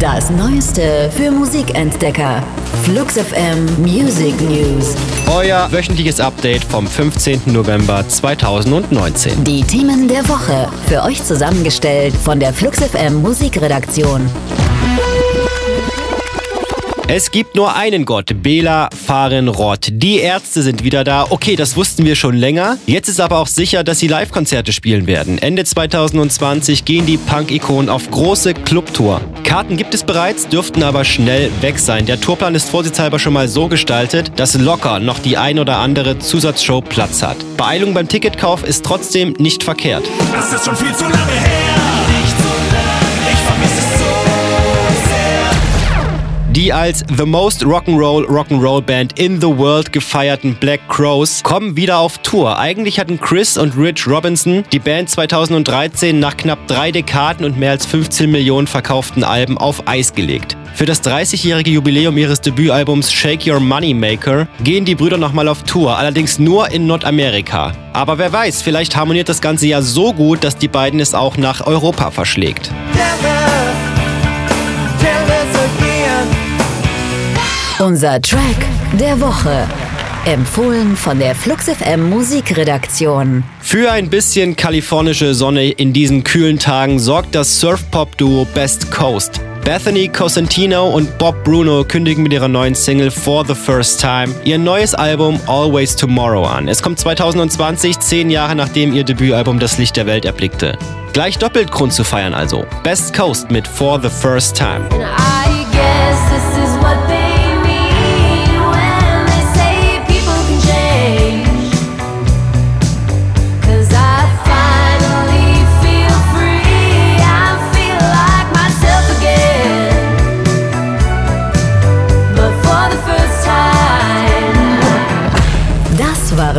Das Neueste für Musikentdecker. Flux FM Music News. Euer wöchentliches Update vom 15. November 2019. Die Themen der Woche. Für euch zusammengestellt von der Flux FM Musikredaktion. Es gibt nur einen Gott, Bela Fahrenroth. Die Ärzte sind wieder da. Okay, das wussten wir schon länger. Jetzt ist aber auch sicher, dass sie Live-Konzerte spielen werden. Ende 2020 gehen die Punk-Ikonen auf große Clubtour. Karten gibt es bereits, dürften aber schnell weg sein. Der Tourplan ist vorsichtshalber schon mal so gestaltet, dass locker noch die ein oder andere Zusatzshow Platz hat. Beeilung beim Ticketkauf ist trotzdem nicht verkehrt. Das ist schon viel zu lange her. Die als The Most Rock'n'Roll Rock'n'Roll Band in the World gefeierten Black Crows kommen wieder auf Tour. Eigentlich hatten Chris und Rich Robinson die Band 2013 nach knapp drei Dekaden und mehr als 15 Millionen verkauften Alben auf Eis gelegt. Für das 30-jährige Jubiläum ihres Debütalbums Shake Your Money Maker gehen die Brüder nochmal auf Tour, allerdings nur in Nordamerika. Aber wer weiß, vielleicht harmoniert das Ganze ja so gut, dass die beiden es auch nach Europa verschlägt. Unser Track der Woche. Empfohlen von der Flux FM Musikredaktion. Für ein bisschen kalifornische Sonne in diesen kühlen Tagen sorgt das Surf-Pop-Duo Best Coast. Bethany Cosentino und Bob Bruno kündigen mit ihrer neuen Single For the First Time ihr neues Album Always Tomorrow an. Es kommt 2020, zehn Jahre nachdem ihr Debütalbum das Licht der Welt erblickte. Gleich doppelt Grund zu feiern also. Best Coast mit For the First Time.